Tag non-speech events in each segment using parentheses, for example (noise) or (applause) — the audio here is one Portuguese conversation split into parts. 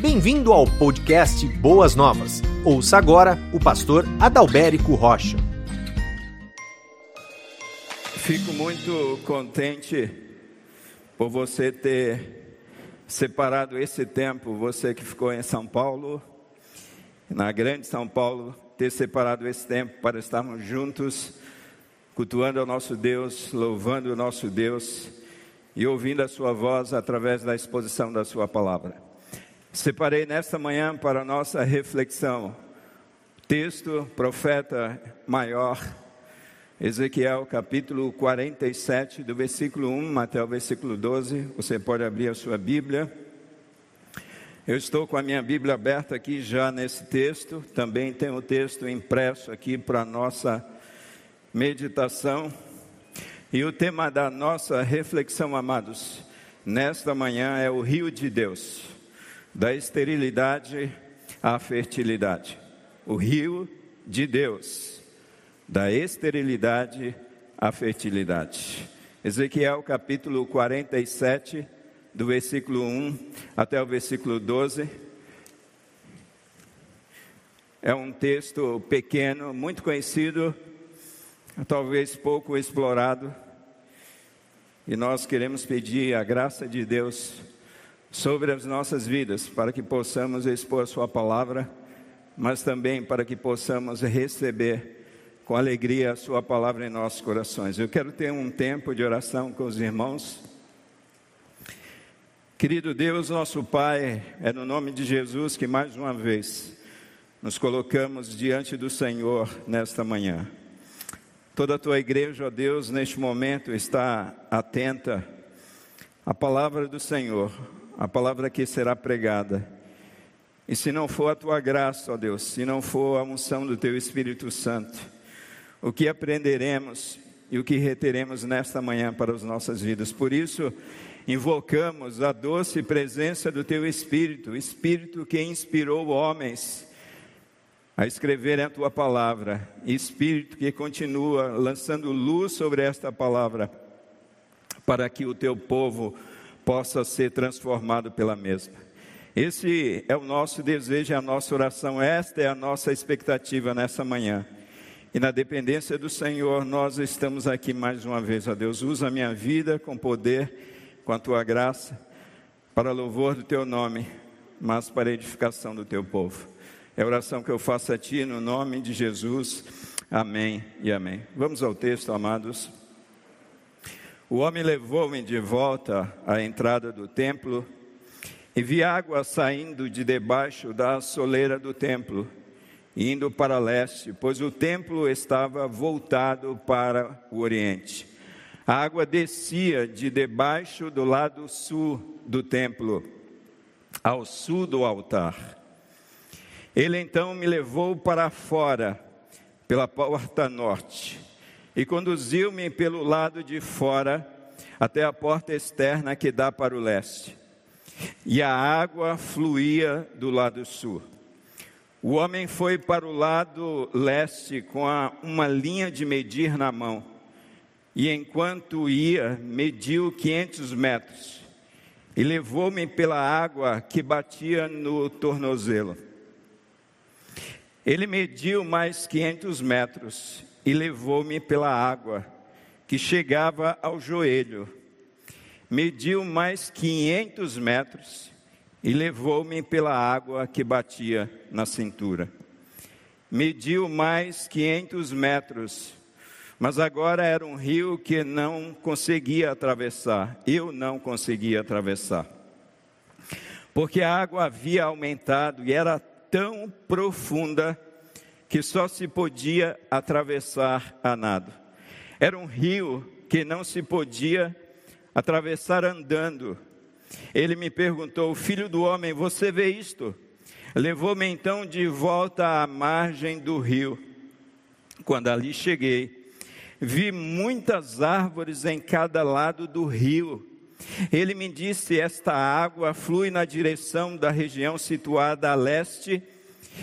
Bem-vindo ao podcast Boas Novas. Ouça agora o pastor Adalberico Rocha. Fico muito contente por você ter separado esse tempo, você que ficou em São Paulo, na grande São Paulo, ter separado esse tempo para estarmos juntos, cultuando ao nosso Deus, louvando o nosso Deus e ouvindo a sua voz através da exposição da sua palavra. Separei nesta manhã para a nossa reflexão texto, profeta maior, Ezequiel capítulo 47, do versículo 1 até o versículo 12. Você pode abrir a sua Bíblia. Eu estou com a minha Bíblia aberta aqui já nesse texto. Também tem o texto impresso aqui para nossa meditação. E o tema da nossa reflexão, amados, nesta manhã é o rio de Deus da esterilidade à fertilidade. O rio de Deus, da esterilidade à fertilidade. Ezequiel capítulo 47, do versículo 1 até o versículo 12. É um texto pequeno, muito conhecido, talvez pouco explorado, e nós queremos pedir a graça de Deus sobre as nossas vidas, para que possamos expor a Sua palavra, mas também para que possamos receber com alegria a Sua palavra em nossos corações. Eu quero ter um tempo de oração com os irmãos. Querido Deus, nosso Pai, é no nome de Jesus que mais uma vez nos colocamos diante do Senhor nesta manhã. Toda a tua igreja, ó Deus, neste momento está atenta à palavra do Senhor, a palavra que será pregada. E se não for a tua graça, ó Deus, se não for a unção do teu Espírito Santo, o que aprenderemos e o que reteremos nesta manhã para as nossas vidas. Por isso, invocamos a doce presença do teu Espírito, Espírito que inspirou homens a escreverem a tua palavra, Espírito que continua lançando luz sobre esta palavra, para que o teu povo possa ser transformado pela mesma. Esse é o nosso desejo, é a nossa oração, esta é a nossa expectativa nessa manhã. E na dependência do Senhor, nós estamos aqui mais uma vez, ó Deus. Usa a minha vida com poder, com a tua graça, para louvor do teu nome, mas para edificação do teu povo. É a oração que eu faço a ti no nome de Jesus. Amém e amém. Vamos ao texto, amados. O homem levou-me de volta à entrada do templo e vi água saindo de debaixo da soleira do templo, indo para leste, pois o templo estava voltado para o oriente. A água descia de debaixo do lado sul do templo, ao sul do altar. Ele então me levou para fora, pela porta norte e conduziu-me pelo lado de fora até a porta externa que dá para o leste. E a água fluía do lado sul. O homem foi para o lado leste com a, uma linha de medir na mão. E enquanto ia, mediu 500 metros. E levou-me pela água que batia no tornozelo. Ele mediu mais 500 metros e levou-me pela água, que chegava ao joelho. Mediu mais 500 metros e levou-me pela água que batia na cintura. Mediu mais 500 metros, mas agora era um rio que não conseguia atravessar, eu não conseguia atravessar. Porque a água havia aumentado e era tão profunda que só se podia atravessar a nado. Era um rio que não se podia atravessar andando. Ele me perguntou: Filho do homem, você vê isto? Levou-me então de volta à margem do rio. Quando ali cheguei, vi muitas árvores em cada lado do rio. Ele me disse: Esta água flui na direção da região situada a leste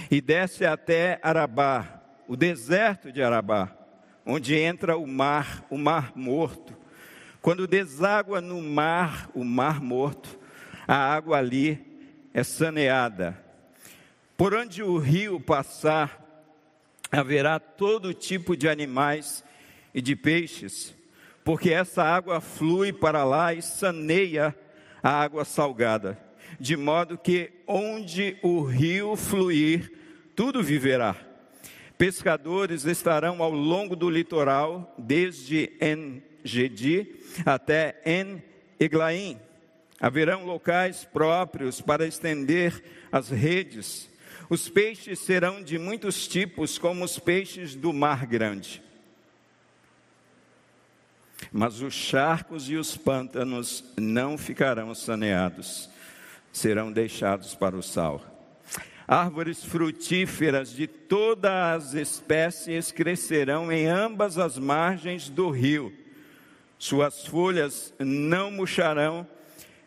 e desce até Arabá, o deserto de Arabá, onde entra o mar, o mar morto. Quando deságua no mar, o mar morto, a água ali é saneada. Por onde o rio passar, haverá todo tipo de animais e de peixes, porque essa água flui para lá e saneia a água salgada, de modo que onde o rio fluir, tudo viverá. Pescadores estarão ao longo do litoral, desde En-Gedi até En-Eglaim. Haverão locais próprios para estender as redes. Os peixes serão de muitos tipos, como os peixes do mar grande. Mas os charcos e os pântanos não ficarão saneados, serão deixados para o sal. Árvores frutíferas de todas as espécies crescerão em ambas as margens do rio. Suas folhas não murcharão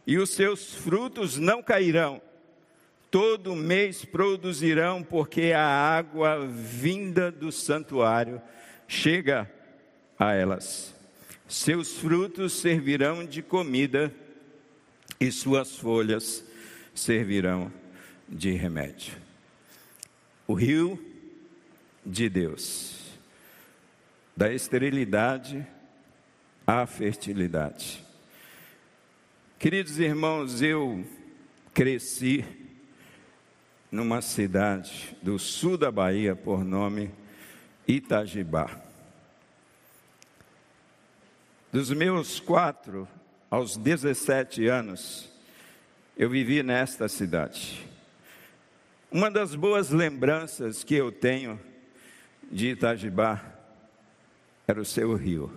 e os seus frutos não cairão. Todo mês produzirão, porque a água vinda do santuário chega a elas. Seus frutos servirão de comida e suas folhas servirão de remédio. O rio de Deus, da esterilidade à fertilidade. Queridos irmãos, eu cresci numa cidade do sul da Bahia por nome Itajibá. Dos meus quatro aos 17 anos, eu vivi nesta cidade. Uma das boas lembranças que eu tenho de Itajibá era o seu rio,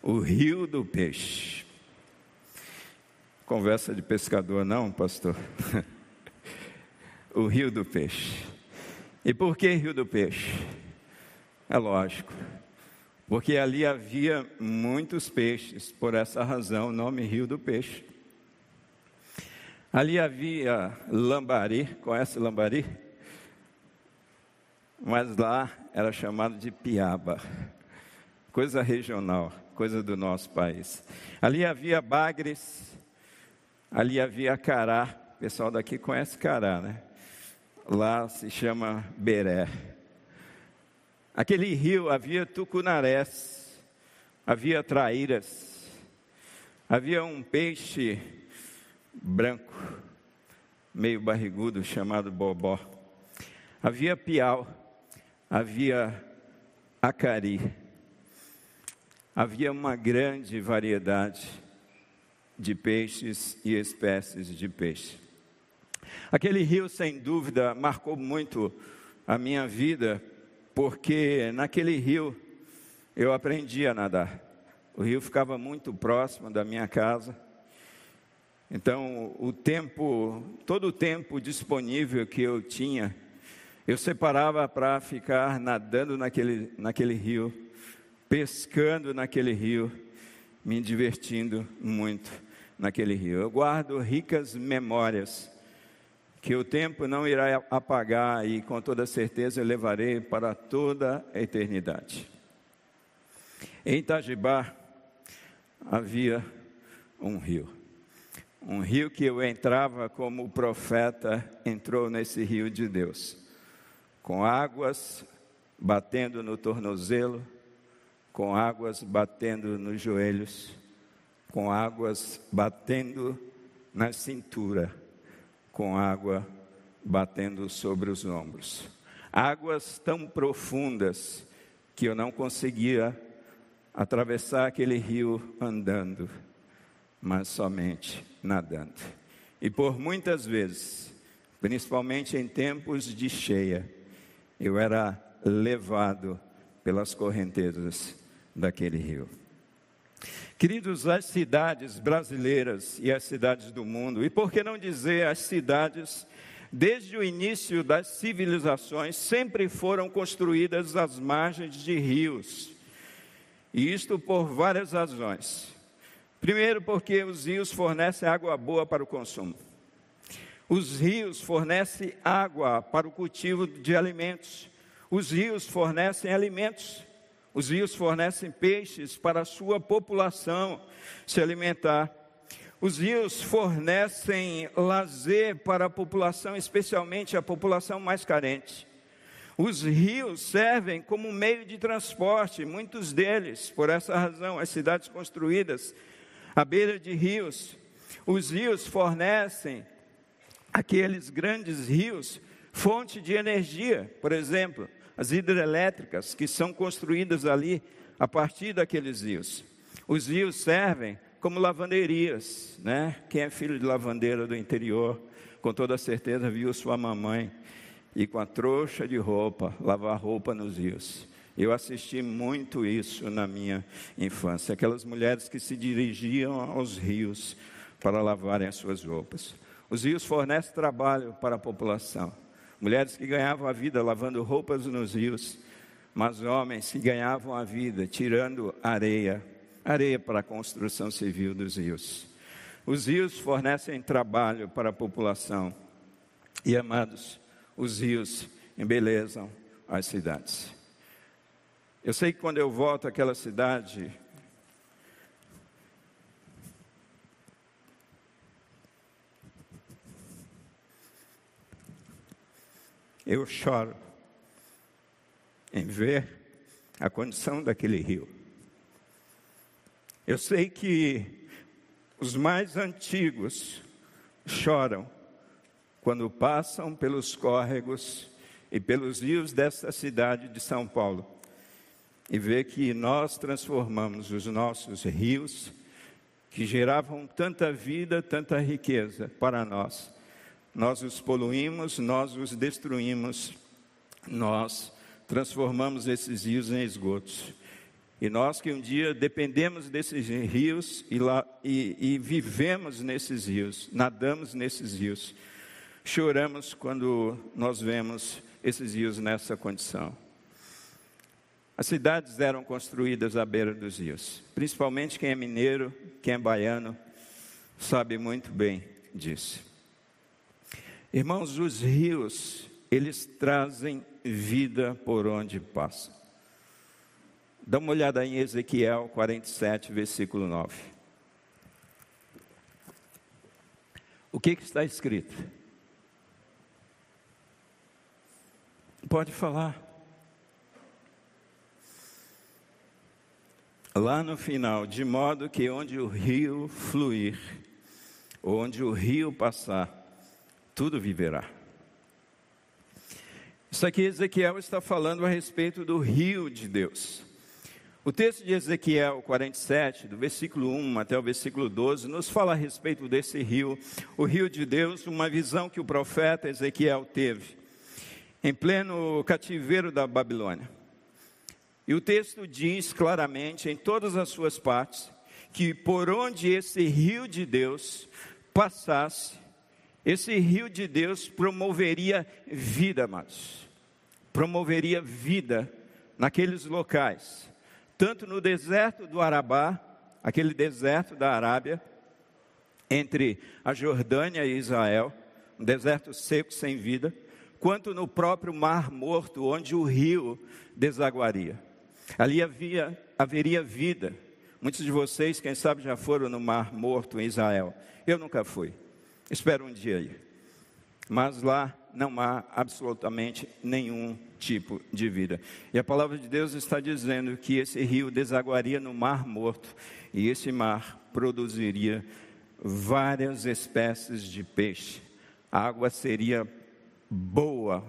o rio do peixe. Conversa de pescador, não, pastor? (laughs) o rio do peixe. E por que rio do peixe? É lógico, porque ali havia muitos peixes, por essa razão o nome Rio do Peixe. Ali havia lambari, conhece lambari? Mas lá era chamado de piaba, coisa regional, coisa do nosso país. Ali havia bagres, Ali havia Cará, o pessoal daqui conhece Cará, né? Lá se chama Beré. Aquele rio havia tucunarés, havia traíras, havia um peixe branco, meio barrigudo, chamado bobó. Havia piau, havia acari. Havia uma grande variedade de peixes e espécies de peixe. Aquele rio, sem dúvida, marcou muito a minha vida, porque naquele rio eu aprendi a nadar. O rio ficava muito próximo da minha casa. Então, o tempo, todo o tempo disponível que eu tinha, eu separava para ficar nadando naquele, naquele rio, pescando naquele rio, me divertindo muito naquele rio. Eu guardo ricas memórias que o tempo não irá apagar e com toda certeza eu levarei para toda a eternidade. Em Itajibá havia um rio. Um rio que eu entrava como profeta entrou nesse rio de Deus, com águas batendo no tornozelo, com águas batendo nos joelhos com águas batendo na cintura, com água batendo sobre os ombros. Águas tão profundas que eu não conseguia atravessar aquele rio andando, mas somente nadando. E por muitas vezes, principalmente em tempos de cheia, eu era levado pelas correntezas daquele rio. Queridos, as cidades brasileiras e as cidades do mundo, e por que não dizer as cidades, desde o início das civilizações, sempre foram construídas às margens de rios. E isto por várias razões. Primeiro, porque os rios fornecem água boa para o consumo. Os rios fornecem água para o cultivo de alimentos. Os rios fornecem alimentos. Os rios fornecem peixes para a sua população se alimentar. Os rios fornecem lazer para a população, especialmente a população mais carente. Os rios servem como meio de transporte, muitos deles, por essa razão, as cidades construídas à beira de rios. Os rios fornecem aqueles grandes rios fonte de energia, por exemplo, as hidrelétricas que são construídas ali a partir daqueles rios. Os rios servem como lavanderias, né? Quem é filho de lavandeira do interior, com toda certeza viu sua mamãe e com a trouxa de roupa lavar roupa nos rios. Eu assisti muito isso na minha infância, aquelas mulheres que se dirigiam aos rios para lavarem as suas roupas. Os rios fornecem trabalho para a população. Mulheres que ganhavam a vida lavando roupas nos rios, mas homens que ganhavam a vida tirando areia, areia para a construção civil dos rios. Os rios fornecem trabalho para a população. E amados, os rios embelezam as cidades. Eu sei que quando eu volto àquela cidade, eu choro em ver a condição daquele rio. Eu sei que os mais antigos choram quando passam pelos córregos e pelos rios desta cidade de São Paulo e vê que nós transformamos os nossos rios que geravam tanta vida, tanta riqueza para nós. Nós os poluímos, nós os destruímos, nós transformamos esses rios em esgotos. E nós que um dia dependemos desses rios e, lá, e, e vivemos nesses rios, nadamos nesses rios, choramos quando nós vemos esses rios nessa condição. As cidades eram construídas à beira dos rios, principalmente quem é mineiro, quem é baiano, sabe muito bem disso. Irmãos, os rios, eles trazem vida por onde passam. Dá uma olhada em Ezequiel 47, versículo 9. O que, que está escrito? Pode falar. Lá no final, de modo que onde o rio fluir, onde o rio passar, tudo viverá. Isso aqui Ezequiel está falando a respeito do rio de Deus. O texto de Ezequiel 47, do versículo 1 até o versículo 12, nos fala a respeito desse rio, o rio de Deus, uma visão que o profeta Ezequiel teve em pleno cativeiro da Babilônia. E o texto diz claramente, em todas as suas partes, que por onde esse rio de Deus passasse, esse rio de Deus promoveria vida, amados. Promoveria vida naqueles locais, tanto no deserto do Arabá, aquele deserto da Arábia, entre a Jordânia e Israel, um deserto seco sem vida, quanto no próprio Mar Morto, onde o rio desaguaria. Ali havia, haveria vida. Muitos de vocês, quem sabe, já foram no Mar Morto em Israel. Eu nunca fui. Espero um dia ir. Mas lá não há absolutamente nenhum tipo de vida. E a palavra de Deus está dizendo que esse rio desaguaria no Mar Morto e esse mar produziria várias espécies de peixe. A água seria boa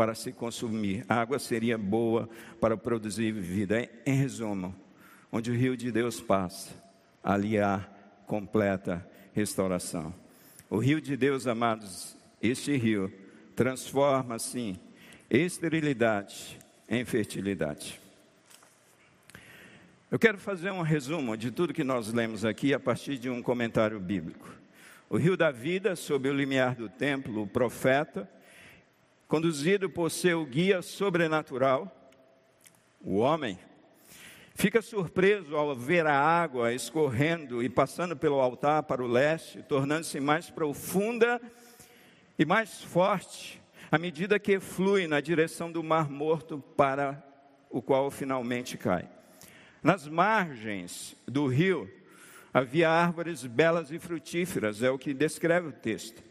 para se consumir, a água seria boa para produzir vida. Em resumo, onde o rio de Deus passa, ali há completa restauração. O rio de Deus, amados, este rio transforma, sim, esterilidade em fertilidade. Eu quero fazer um resumo de tudo que nós lemos aqui a partir de um comentário bíblico. O rio da vida, sob o limiar do templo, o profeta, conduzido por seu guia sobrenatural, o homem, fica surpreso ao ver a água escorrendo e passando pelo altar para o leste, tornando-se mais profunda e mais forte à medida que flui na direção do Mar Morto para o qual finalmente cai. Nas margens do rio Havia árvores belas e frutíferas, é o que descreve o texto.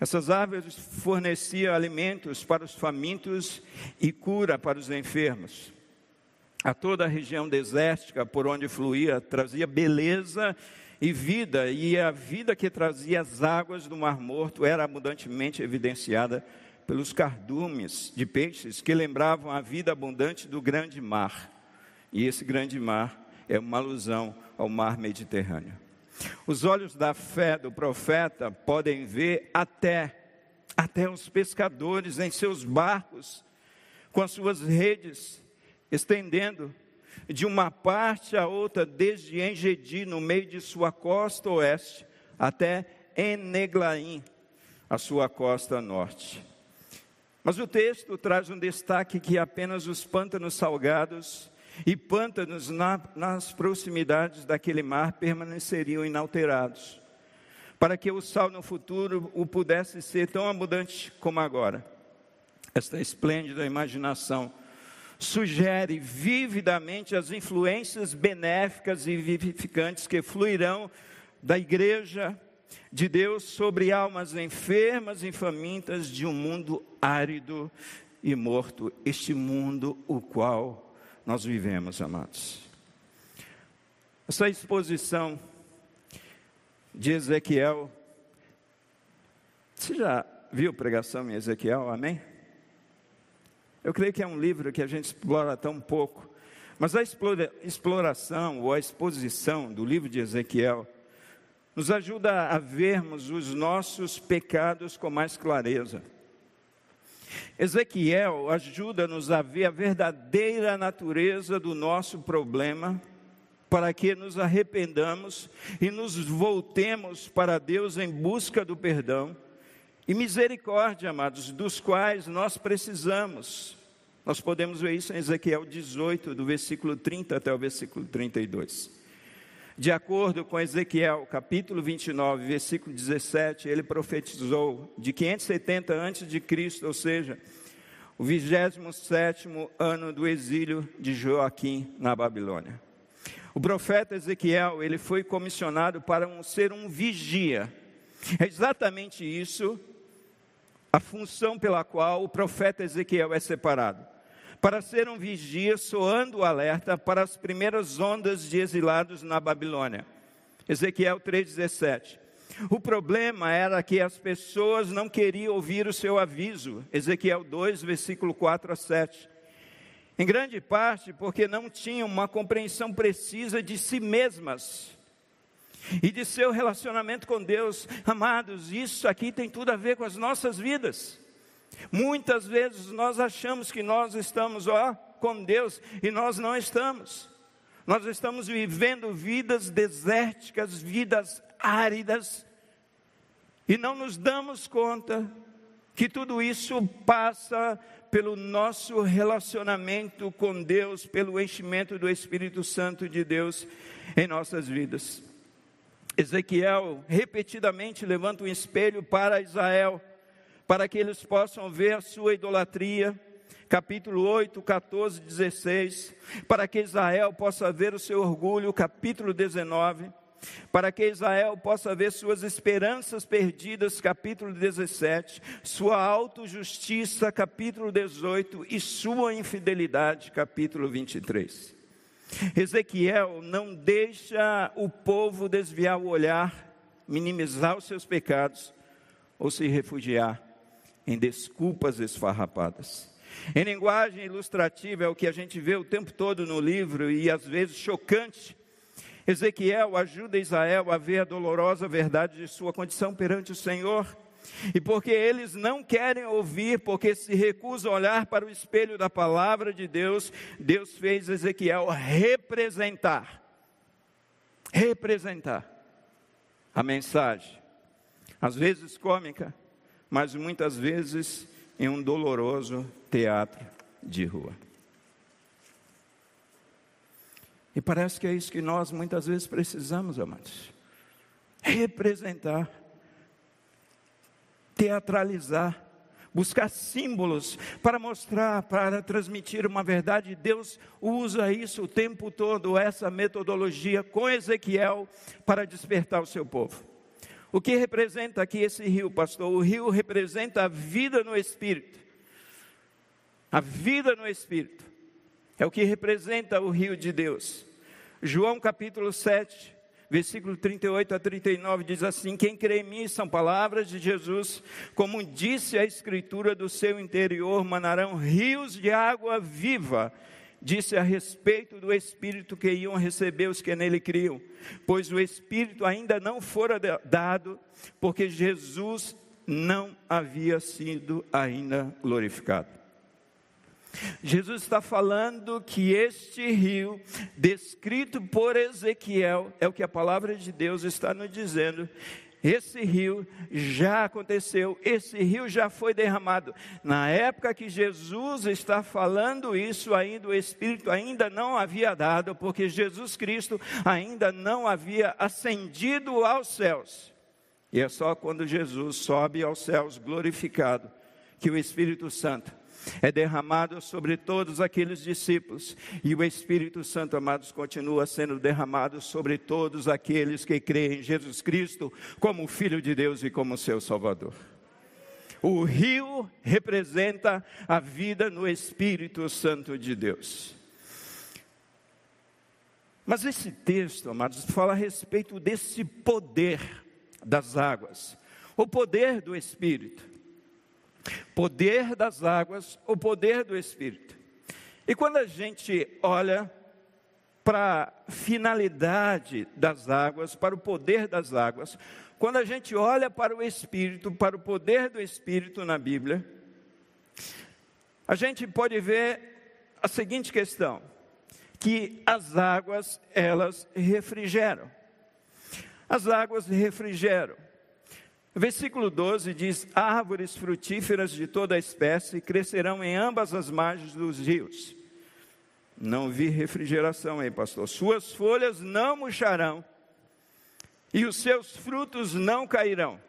Essas árvores forneciam alimentos para os famintos e cura para os enfermos. A toda a região desértica por onde fluía trazia beleza e vida, e a vida que trazia as águas do Mar Morto era abundantemente evidenciada pelos cardumes de peixes que lembravam a vida abundante do grande mar. E esse grande mar é uma alusão ao mar Mediterrâneo. Os olhos da fé do profeta podem ver até até os pescadores em seus barcos com as suas redes estendendo de uma parte a outra desde Engedi no meio de sua costa oeste até Eneglaim, a sua costa norte. Mas o texto traz um destaque que apenas os pântanos salgados e pântanos na, nas proximidades daquele mar permaneceriam inalterados, para que o sal no futuro o pudesse ser tão abundante como agora. Esta esplêndida imaginação sugere vividamente as influências benéficas e vivificantes que fluirão da igreja de Deus sobre almas enfermas e famintas de um mundo árido e morto, este mundo o qual nós vivemos, amados. Essa exposição de Ezequiel, você já viu pregação em Ezequiel, amém? Eu creio que é um livro que a gente explora tão pouco, mas a exploração ou a exposição do livro de Ezequiel nos ajuda a vermos os nossos pecados com mais clareza Ezequiel ajuda-nos a ver a verdadeira natureza do nosso problema, para que nos arrependamos e nos voltemos para Deus em busca do perdão e misericórdia, amados, dos quais nós precisamos. Nós podemos ver isso em Ezequiel 18, do versículo 30 até o versículo 32. De acordo com Ezequiel, capítulo 29, versículo 17, ele profetizou de 570 antes de Cristo, ou seja, o 27 ano do exílio de Joaquim na Babilônia. O profeta Ezequiel, ele foi comissionado para um, ser um vigia. É exatamente isso a função pela qual o profeta Ezequiel é separado para ser um vigia, soando o alerta para as primeiras ondas de exilados na Babilônia. Ezequiel 3,17. O problema era que as pessoas não queriam ouvir o seu aviso. Ezequiel 2, versículo 4 a 7. Em grande parte porque não tinham uma compreensão precisa de si mesmas e de seu relacionamento com Deus. Amados, isso aqui tem tudo a ver com as nossas vidas. Muitas vezes nós achamos que nós estamos, ó, com Deus e nós não estamos. Nós estamos vivendo vidas desérticas, vidas áridas, e não nos damos conta que tudo isso passa pelo nosso relacionamento com Deus, pelo enchimento do Espírito Santo de Deus em nossas vidas. Ezequiel repetidamente levanta um espelho para Israel para que eles possam ver a sua idolatria. Capítulo 8, 14, 16. Para que Israel possa ver o seu orgulho. Capítulo 19. Para que Israel possa ver suas esperanças perdidas. Capítulo 17. Sua autojustiça. Capítulo 18. E sua infidelidade. Capítulo 23. Ezequiel não deixa o povo desviar o olhar, minimizar os seus pecados ou se refugiar em desculpas esfarrapadas. Em linguagem ilustrativa é o que a gente vê o tempo todo no livro e às vezes chocante. Ezequiel ajuda Israel a ver a dolorosa verdade de sua condição perante o Senhor. E porque eles não querem ouvir, porque se recusam a olhar para o espelho da palavra de Deus, Deus fez Ezequiel representar representar a mensagem, às vezes cômica, mas muitas vezes em um doloroso teatro de rua. E parece que é isso que nós muitas vezes precisamos, amados. Representar, teatralizar, buscar símbolos para mostrar, para transmitir uma verdade. Deus usa isso o tempo todo, essa metodologia com Ezequiel para despertar o seu povo. O que representa aqui esse rio, pastor? O rio representa a vida no Espírito. A vida no Espírito. É o que representa o rio de Deus. João capítulo 7, versículo 38 a 39 diz assim: Quem crê em mim são palavras de Jesus, como disse a Escritura, do seu interior manarão rios de água viva. Disse a respeito do Espírito que iam receber os que nele criam, pois o Espírito ainda não fora dado, porque Jesus não havia sido ainda glorificado. Jesus está falando que este rio, descrito por Ezequiel, é o que a palavra de Deus está nos dizendo. Esse rio já aconteceu, esse rio já foi derramado. Na época que Jesus está falando isso, ainda o Espírito ainda não havia dado, porque Jesus Cristo ainda não havia ascendido aos céus. E é só quando Jesus sobe aos céus glorificado que o Espírito Santo é derramado sobre todos aqueles discípulos, e o Espírito Santo, amados, continua sendo derramado sobre todos aqueles que creem em Jesus Cristo como Filho de Deus e como seu Salvador. O rio representa a vida no Espírito Santo de Deus. Mas esse texto, amados, fala a respeito desse poder das águas, o poder do Espírito poder das águas, o poder do Espírito. E quando a gente olha para a finalidade das águas, para o poder das águas, quando a gente olha para o Espírito, para o poder do Espírito na Bíblia, a gente pode ver a seguinte questão: que as águas elas refrigeram. As águas refrigeram. Versículo 12 diz: Árvores frutíferas de toda espécie crescerão em ambas as margens dos rios. Não vi refrigeração aí, pastor. Suas folhas não murcharão e os seus frutos não cairão.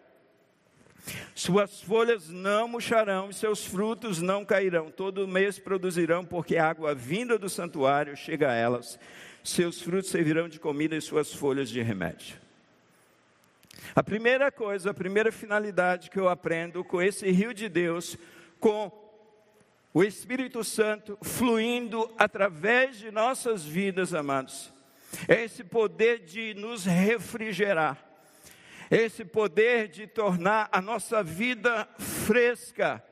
Suas folhas não murcharão e seus frutos não cairão. Todo mês produzirão, porque a água vinda do santuário chega a elas. Seus frutos servirão de comida e suas folhas de remédio. A primeira coisa, a primeira finalidade que eu aprendo com esse rio de Deus, com o Espírito Santo fluindo através de nossas vidas, amados, é esse poder de nos refrigerar, é esse poder de tornar a nossa vida fresca,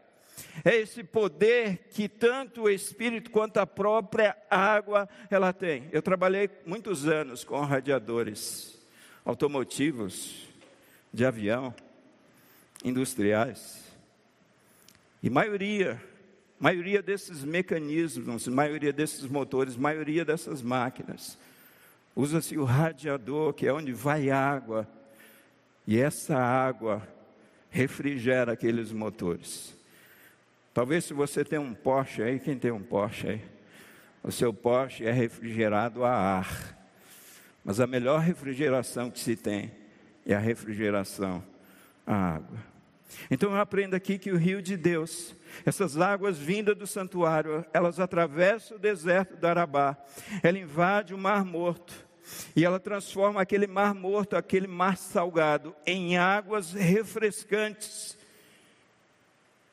é esse poder que tanto o Espírito quanto a própria água ela tem. Eu trabalhei muitos anos com radiadores automotivos, de avião, industriais. E maioria, maioria desses mecanismos, maioria desses motores, maioria dessas máquinas, usa-se o radiador, que é onde vai água, e essa água refrigera aqueles motores. Talvez se você tem um Porsche aí, quem tem um Porsche aí? O seu Porsche é refrigerado a ar. Mas a melhor refrigeração que se tem é a refrigeração, a água. Então eu aprendo aqui que o rio de Deus, essas águas vindas do santuário, elas atravessam o deserto do Arabá, ela invade o mar morto, e ela transforma aquele mar morto, aquele mar salgado, em águas refrescantes.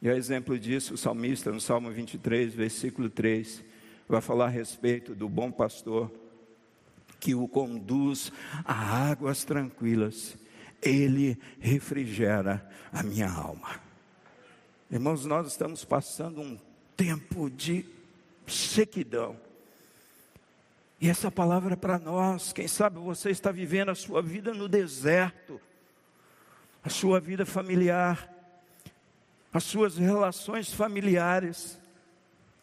E a exemplo disso, o salmista, no Salmo 23, versículo 3, vai falar a respeito do bom pastor que o conduz a águas tranquilas ele refrigera a minha alma. Irmãos, nós estamos passando um tempo de sequidão. E essa palavra é para nós. Quem sabe você está vivendo a sua vida no deserto, a sua vida familiar, as suas relações familiares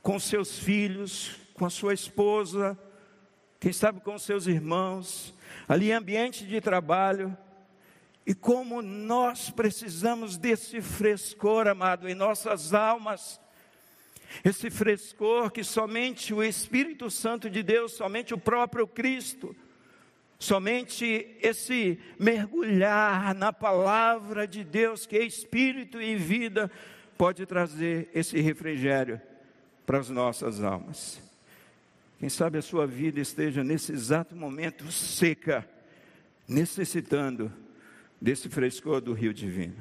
com seus filhos, com a sua esposa, quem sabe com seus irmãos, ali em ambiente de trabalho e como nós precisamos desse frescor, amado, em nossas almas. Esse frescor que somente o Espírito Santo de Deus, somente o próprio Cristo, somente esse mergulhar na palavra de Deus, que é Espírito e vida, pode trazer esse refrigério para as nossas almas. Quem sabe a sua vida esteja nesse exato momento seca, necessitando desse frescor do rio divino.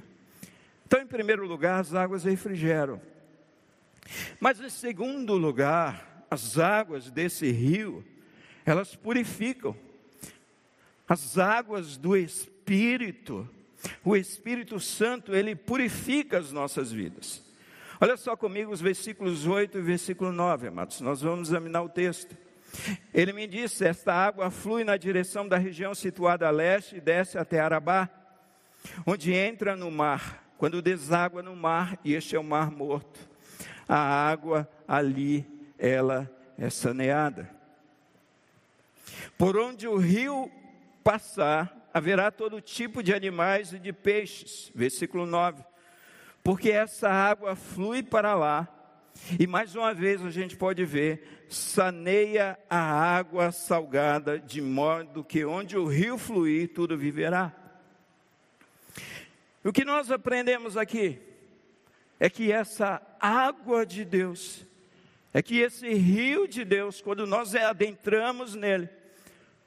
Então, em primeiro lugar, as águas refrigeram. Mas em segundo lugar, as águas desse rio, elas purificam. As águas do Espírito, o Espírito Santo, ele purifica as nossas vidas. Olha só comigo os versículos 8 e versículo 9, amados. Nós vamos examinar o texto. Ele me disse: Esta água flui na direção da região situada a leste e desce até Arabá, onde entra no mar, quando deságua no mar, e este é o mar morto. A água ali, ela é saneada. Por onde o rio passar, haverá todo tipo de animais e de peixes. Versículo 9. Porque essa água flui para lá, e mais uma vez a gente pode ver, saneia a água salgada, de modo que onde o rio fluir, tudo viverá. O que nós aprendemos aqui é que essa água de Deus, é que esse rio de Deus, quando nós adentramos nele,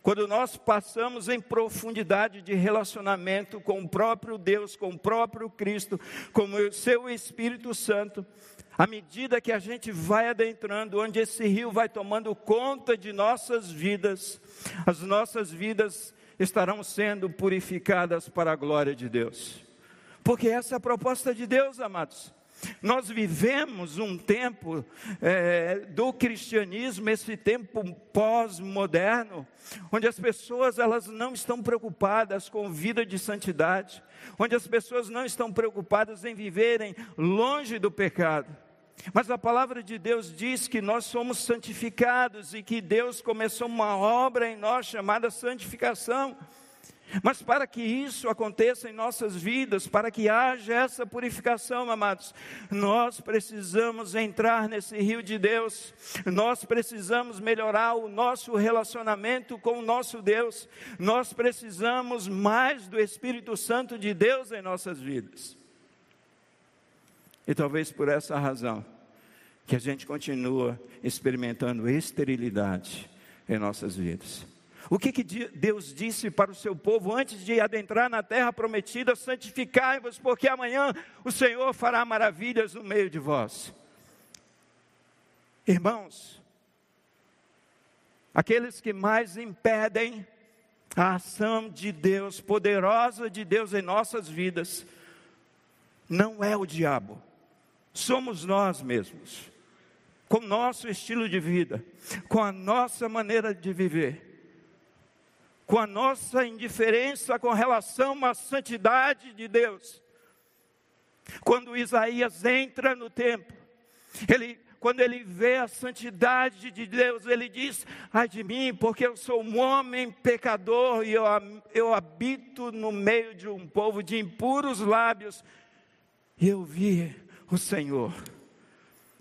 quando nós passamos em profundidade de relacionamento com o próprio Deus, com o próprio Cristo, com o seu Espírito Santo, à medida que a gente vai adentrando, onde esse rio vai tomando conta de nossas vidas, as nossas vidas estarão sendo purificadas para a glória de Deus. Porque essa é a proposta de Deus, amados. Nós vivemos um tempo é, do cristianismo, esse tempo pós-moderno, onde as pessoas elas não estão preocupadas com vida de santidade, onde as pessoas não estão preocupadas em viverem longe do pecado. Mas a palavra de Deus diz que nós somos santificados e que Deus começou uma obra em nós chamada santificação. Mas para que isso aconteça em nossas vidas, para que haja essa purificação, amados, nós precisamos entrar nesse rio de Deus, nós precisamos melhorar o nosso relacionamento com o nosso Deus, nós precisamos mais do Espírito Santo de Deus em nossas vidas. E talvez por essa razão, que a gente continua experimentando esterilidade em nossas vidas. O que, que Deus disse para o seu povo antes de adentrar na terra prometida? Santificai-vos, porque amanhã o Senhor fará maravilhas no meio de vós. Irmãos, aqueles que mais impedem a ação de Deus, poderosa de Deus em nossas vidas, não é o diabo, somos nós mesmos, com nosso estilo de vida, com a nossa maneira de viver com a nossa indiferença com relação à santidade de Deus. Quando Isaías entra no templo, ele, quando ele vê a santidade de Deus, ele diz: Ai de mim, porque eu sou um homem pecador e eu, eu habito no meio de um povo de impuros lábios. E eu vi o Senhor,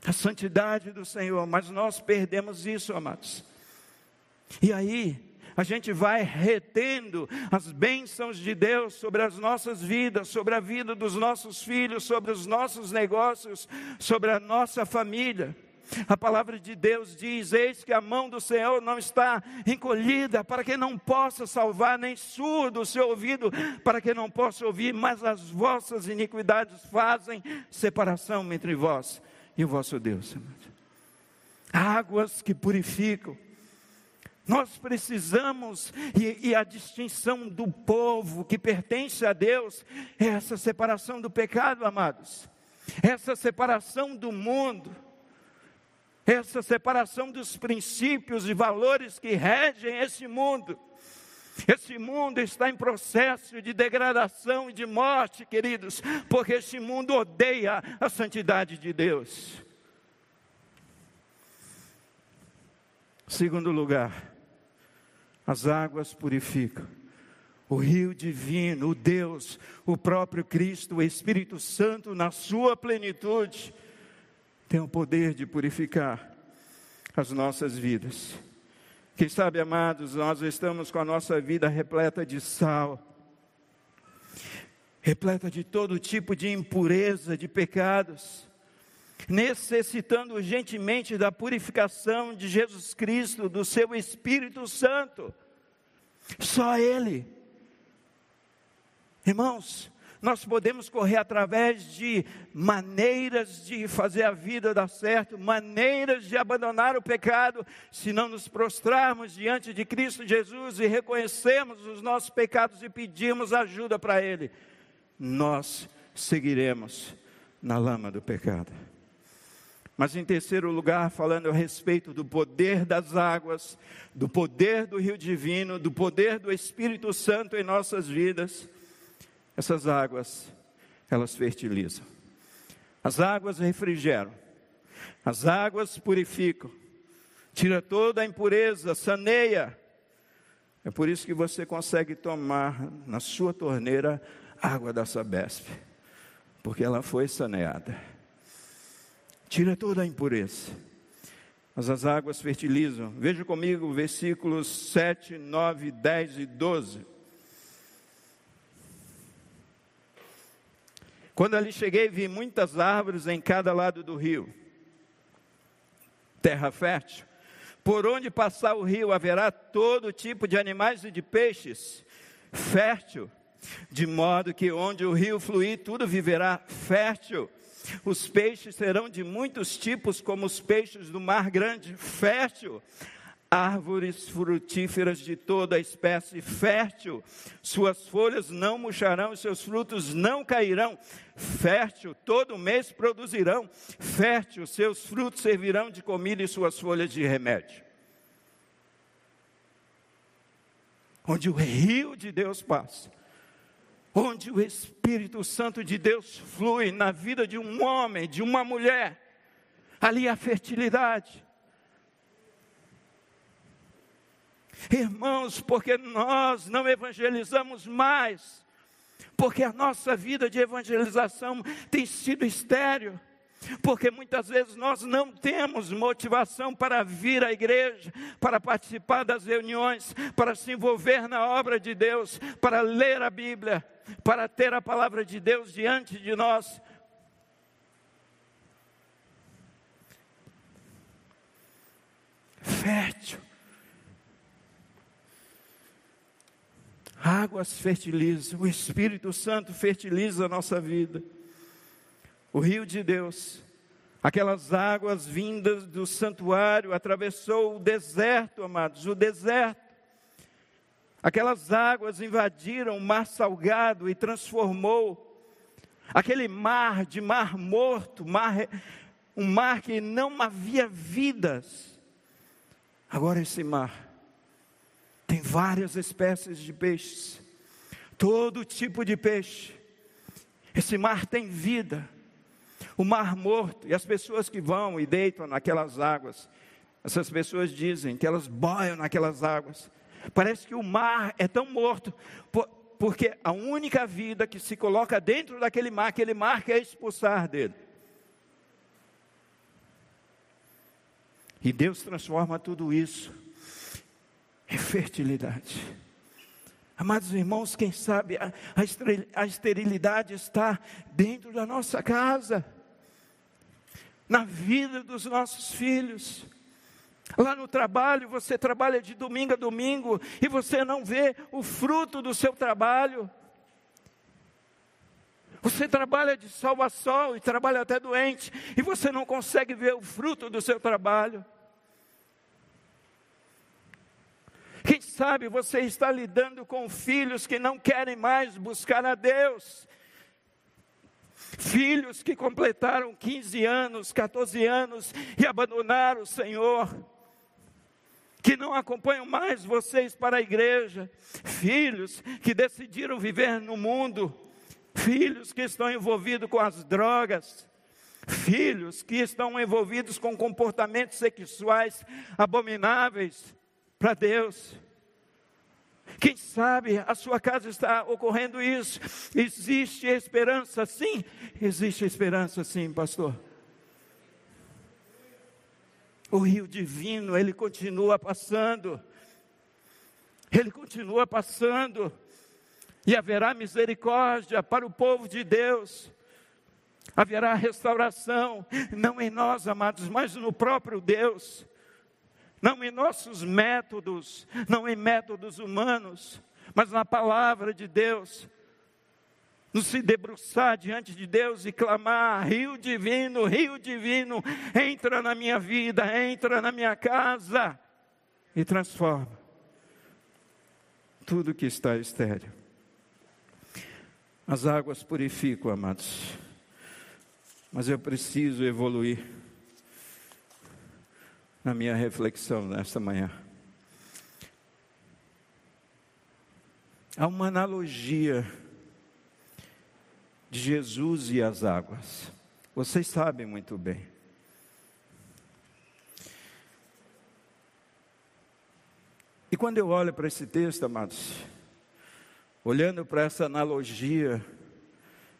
a santidade do Senhor, mas nós perdemos isso, amados. E aí, a gente vai retendo as bênçãos de Deus sobre as nossas vidas, sobre a vida dos nossos filhos, sobre os nossos negócios, sobre a nossa família. A palavra de Deus diz: Eis que a mão do Senhor não está encolhida para que não possa salvar, nem surdo o seu ouvido para que não possa ouvir, mas as vossas iniquidades fazem separação entre vós e o vosso Deus. Águas que purificam nós precisamos, e, e, a distinção do povo que pertence a Deus, é essa separação do pecado, amados, essa separação do mundo, essa separação dos princípios e valores que regem esse mundo. Esse mundo está em processo de degradação e de morte, queridos, porque esse mundo odeia a santidade de Deus. Segundo lugar, as águas purificam. O rio divino, o Deus, o próprio Cristo, o Espírito Santo, na sua plenitude, tem o poder de purificar as nossas vidas. Quem sabe, amados, nós estamos com a nossa vida repleta de sal. repleta de todo tipo de impureza, de pecados, necessitando urgentemente da purificação de Jesus Cristo, do seu Espírito Santo. Só Ele. Irmãos, nós podemos correr através de maneiras de fazer a vida dar certo, maneiras de abandonar o pecado, se não nos prostrarmos diante de Cristo Jesus e reconhecermos os nossos pecados e pedirmos ajuda para Ele, nós seguiremos na lama do pecado. Mas em terceiro lugar, falando a respeito do poder das águas, do poder do rio divino, do poder do Espírito Santo em nossas vidas, essas águas, elas fertilizam. As águas refrigeram. As águas purificam. Tira toda a impureza, saneia. É por isso que você consegue tomar na sua torneira água da Sabesp, porque ela foi saneada. Tira toda a impureza. Mas as águas fertilizam. Veja comigo versículos 7, 9, 10 e 12. Quando ali cheguei, vi muitas árvores em cada lado do rio. Terra fértil. Por onde passar o rio haverá todo tipo de animais e de peixes. Fértil. De modo que onde o rio fluir, tudo viverá fértil. Os peixes serão de muitos tipos, como os peixes do mar grande, fértil. Árvores frutíferas de toda espécie fértil, suas folhas não murcharão, seus frutos não cairão, fértil, todo mês produzirão, fértil, seus frutos servirão de comida e suas folhas de remédio. Onde o rio de Deus passa, onde o Espírito Santo de Deus flui na vida de um homem, de uma mulher, ali a fertilidade. Irmãos, porque nós não evangelizamos mais, porque a nossa vida de evangelização tem sido estéreo, porque muitas vezes nós não temos motivação para vir à igreja, para participar das reuniões, para se envolver na obra de Deus, para ler a Bíblia, para ter a palavra de Deus diante de nós. Fértil Águas fertilizam, o Espírito Santo fertiliza a nossa vida. O rio de Deus, aquelas águas vindas do santuário, atravessou o deserto, amados, o deserto. Aquelas águas invadiram o mar salgado e transformou aquele mar de mar morto, mar, um mar que não havia vidas. Agora esse mar tem várias espécies de peixes, todo tipo de peixe. Esse mar tem vida. O mar morto, e as pessoas que vão e deitam naquelas águas, essas pessoas dizem que elas boiam naquelas águas. Parece que o mar é tão morto, porque a única vida que se coloca dentro daquele mar, aquele mar quer expulsar dele. E Deus transforma tudo isso é fertilidade. Amados irmãos, quem sabe a, a esterilidade está dentro da nossa casa, na vida dos nossos filhos. Lá no trabalho, você trabalha de domingo a domingo e você não vê o fruto do seu trabalho. Você trabalha de sol a sol e trabalha até doente e você não consegue ver o fruto do seu trabalho. Quem sabe você está lidando com filhos que não querem mais buscar a Deus. Filhos que completaram 15 anos, 14 anos e abandonaram o Senhor. Que não acompanham mais vocês para a igreja. Filhos que decidiram viver no mundo. Filhos que estão envolvidos com as drogas filhos que estão envolvidos com comportamentos sexuais abomináveis, para Deus. Quem sabe a sua casa está ocorrendo isso. Existe esperança, sim. Existe esperança, sim, pastor. O rio divino, ele continua passando. Ele continua passando. e haverá misericórdia para o povo de Deus. Haverá restauração, não em nós, amados, mas no próprio Deus, não em nossos métodos, não em métodos humanos, mas na palavra de Deus. Nos se debruçar diante de Deus e clamar: Rio Divino, Rio Divino, entra na minha vida, entra na minha casa e transforma tudo que está estéreo. As águas purificam, amados. Mas eu preciso evoluir na minha reflexão nesta manhã. Há uma analogia de Jesus e as águas. Vocês sabem muito bem. E quando eu olho para esse texto, amados, olhando para essa analogia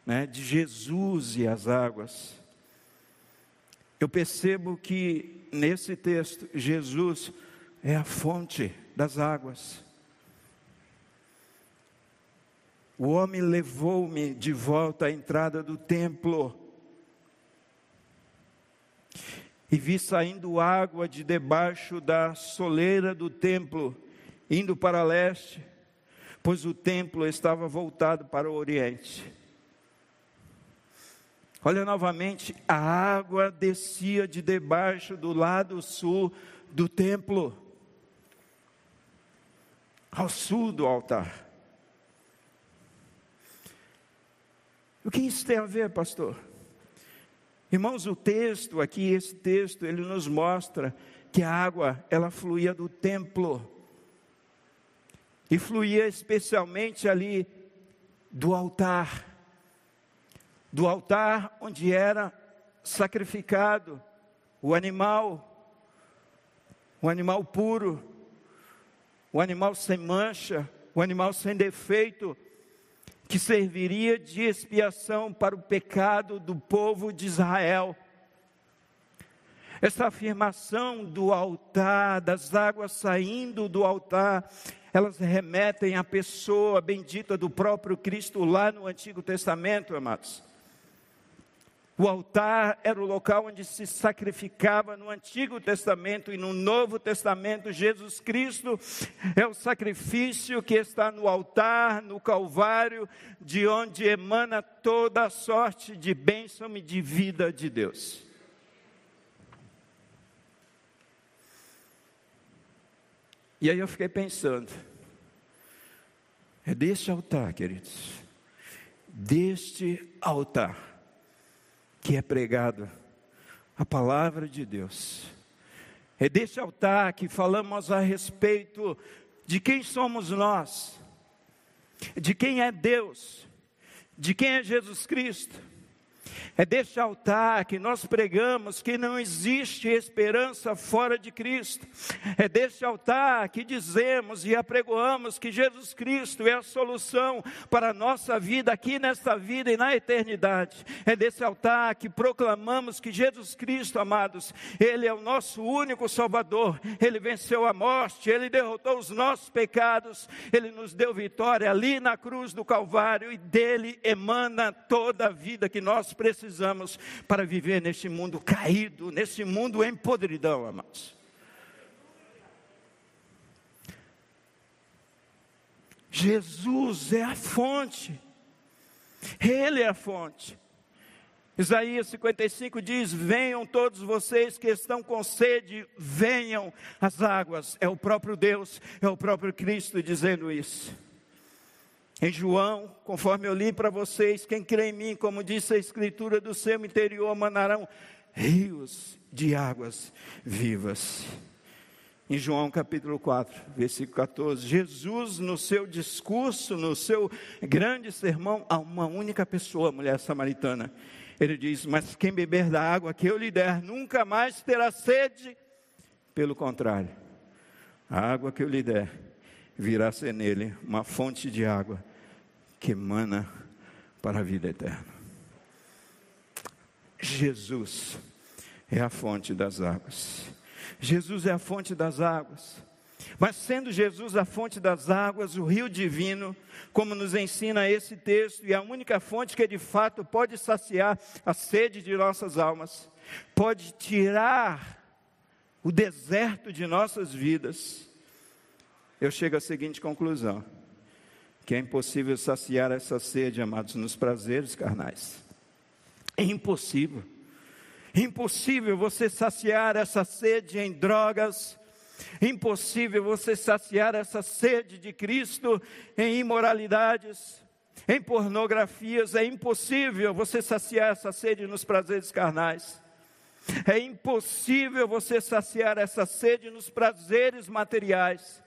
né, de Jesus e as águas, eu percebo que nesse texto, Jesus é a fonte das águas. O homem levou-me de volta à entrada do templo e vi saindo água de debaixo da soleira do templo, indo para leste, pois o templo estava voltado para o oriente. Olha novamente, a água descia de debaixo do lado sul do templo, ao sul do altar. O que isso tem a ver, pastor? Irmãos, o texto aqui, esse texto, ele nos mostra que a água, ela fluía do templo. E fluía especialmente ali do altar. Do altar onde era sacrificado o animal, o animal puro, o animal sem mancha, o animal sem defeito que serviria de expiação para o pecado do povo de Israel. Essa afirmação do altar, das águas saindo do altar, elas remetem à pessoa bendita do próprio Cristo lá no Antigo Testamento, amados. O altar era o local onde se sacrificava no Antigo Testamento e no Novo Testamento. Jesus Cristo é o sacrifício que está no altar, no Calvário, de onde emana toda a sorte de bênção e de vida de Deus. E aí eu fiquei pensando, é deste altar, queridos, deste altar que é pregado a palavra de Deus. É desse altar que falamos a respeito de quem somos nós, de quem é Deus, de quem é Jesus Cristo. É deste altar que nós pregamos que não existe esperança fora de Cristo. É deste altar que dizemos e apregoamos que Jesus Cristo é a solução para a nossa vida aqui nesta vida e na eternidade. É desse altar que proclamamos que Jesus Cristo, amados, Ele é o nosso único Salvador. Ele venceu a morte, Ele derrotou os nossos pecados, Ele nos deu vitória ali na cruz do Calvário e dele emana toda a vida que nós precisamos para viver nesse mundo caído, nesse mundo em podridão, amados. Jesus é a fonte, Ele é a fonte. Isaías 55 diz: Venham todos vocês que estão com sede, venham as águas. É o próprio Deus, é o próprio Cristo dizendo isso. Em João, conforme eu li para vocês, quem crê em mim, como disse a Escritura, do seu interior manarão rios de águas vivas. Em João capítulo 4, versículo 14, Jesus, no seu discurso, no seu grande sermão, a uma única pessoa, a mulher samaritana, ele diz: Mas quem beber da água que eu lhe der, nunca mais terá sede. Pelo contrário, a água que eu lhe der virá ser nele uma fonte de água que emana para a vida eterna. Jesus é a fonte das águas. Jesus é a fonte das águas. Mas sendo Jesus a fonte das águas, o rio divino, como nos ensina esse texto, e a única fonte que de fato pode saciar a sede de nossas almas, pode tirar o deserto de nossas vidas, eu chego à seguinte conclusão: que é impossível saciar essa sede, amados, nos prazeres carnais. É impossível. Impossível você saciar essa sede em drogas, impossível você saciar essa sede de Cristo em imoralidades, em pornografias, é impossível você saciar essa sede nos prazeres carnais. É impossível você saciar essa sede nos prazeres materiais.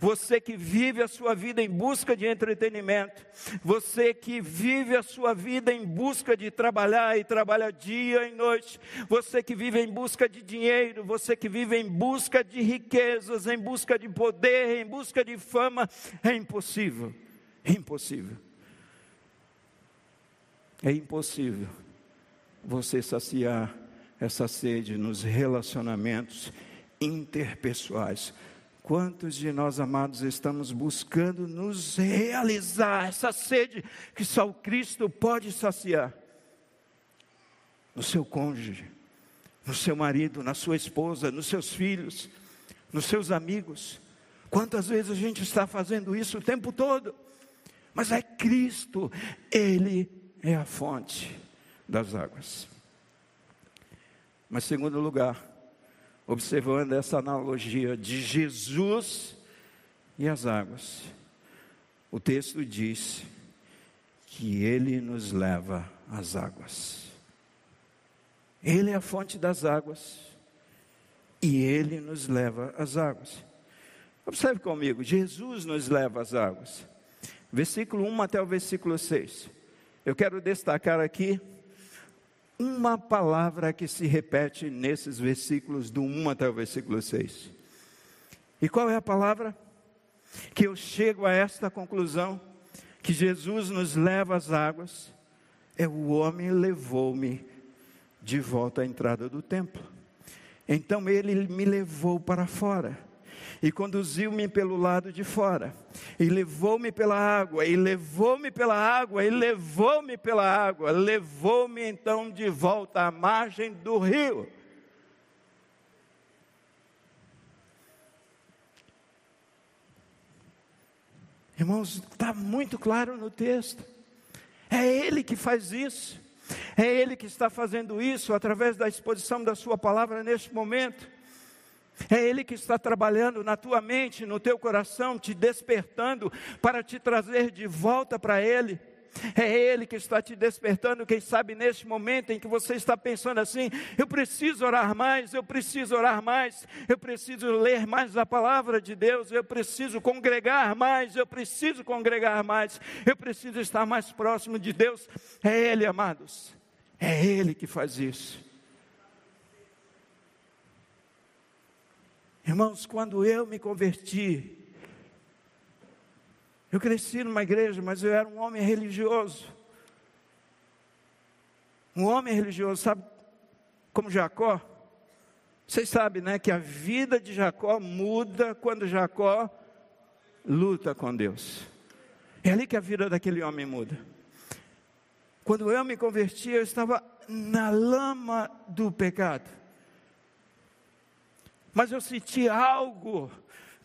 Você que vive a sua vida em busca de entretenimento, você que vive a sua vida em busca de trabalhar e trabalha dia e noite, você que vive em busca de dinheiro, você que vive em busca de riquezas, em busca de poder, em busca de fama, é impossível. É impossível. É impossível você saciar essa sede nos relacionamentos interpessoais Quantos de nós, amados, estamos buscando nos realizar essa sede que só o Cristo pode saciar? No seu cônjuge, no seu marido, na sua esposa, nos seus filhos, nos seus amigos. Quantas vezes a gente está fazendo isso o tempo todo? Mas é Cristo, Ele é a fonte das águas. Mas, segundo lugar, observando essa analogia de Jesus e as águas. O texto diz que ele nos leva às águas. Ele é a fonte das águas e ele nos leva às águas. Observe comigo, Jesus nos leva às águas. Versículo 1 até o versículo 6. Eu quero destacar aqui uma palavra que se repete nesses versículos, do 1 até o versículo 6. E qual é a palavra? Que eu chego a esta conclusão: que Jesus nos leva às águas, é o homem levou-me de volta à entrada do templo. Então ele me levou para fora e conduziu-me pelo lado de fora, e levou-me pela água, e levou-me pela água, e levou-me pela água, levou-me então de volta à margem do rio. Irmãos, está muito claro no texto. É Ele que faz isso. É Ele que está fazendo isso através da exposição da Sua palavra neste momento. É Ele que está trabalhando na tua mente, no teu coração, te despertando para te trazer de volta para Ele. É Ele que está te despertando, quem sabe neste momento em que você está pensando assim: eu preciso orar mais, eu preciso orar mais, eu preciso ler mais a palavra de Deus, eu preciso congregar mais, eu preciso congregar mais, eu preciso estar mais próximo de Deus. É Ele, amados, é Ele que faz isso. Irmãos, quando eu me converti, eu cresci numa igreja, mas eu era um homem religioso. Um homem religioso, sabe como Jacó? Vocês sabem, né, que a vida de Jacó muda quando Jacó luta com Deus. É ali que a vida daquele homem muda. Quando eu me converti, eu estava na lama do pecado mas eu senti algo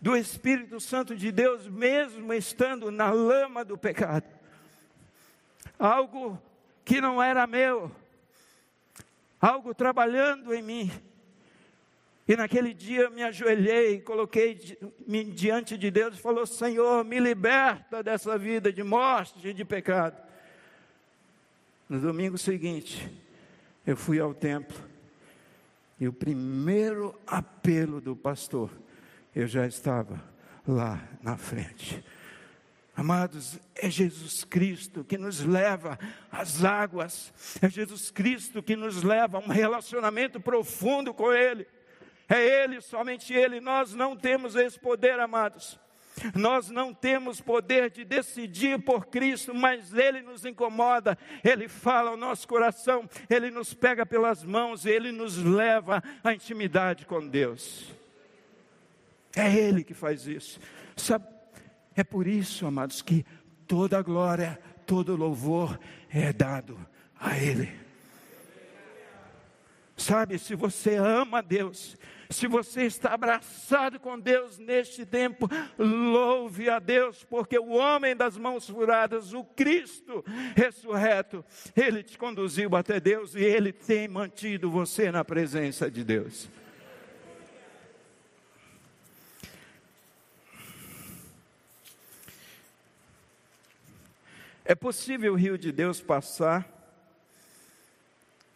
do Espírito Santo de Deus, mesmo estando na lama do pecado. Algo que não era meu, algo trabalhando em mim. E naquele dia me ajoelhei, coloquei-me diante de Deus e falou: Senhor, me liberta dessa vida de morte e de pecado. No domingo seguinte, eu fui ao templo e o primeiro apelo do pastor, eu já estava lá na frente. Amados, é Jesus Cristo que nos leva às águas, é Jesus Cristo que nos leva a um relacionamento profundo com Ele. É Ele, somente Ele. Nós não temos esse poder, amados. Nós não temos poder de decidir por Cristo, mas Ele nos incomoda, Ele fala ao nosso coração, Ele nos pega pelas mãos, Ele nos leva à intimidade com Deus. É Ele que faz isso. Sabe, é por isso, amados, que toda glória, todo louvor é dado a Ele. Sabe, se você ama Deus, se você está abraçado com Deus neste tempo, louve a Deus, porque o homem das mãos furadas, o Cristo ressurreto, ele te conduziu até Deus e ele tem mantido você na presença de Deus. É possível o rio de Deus passar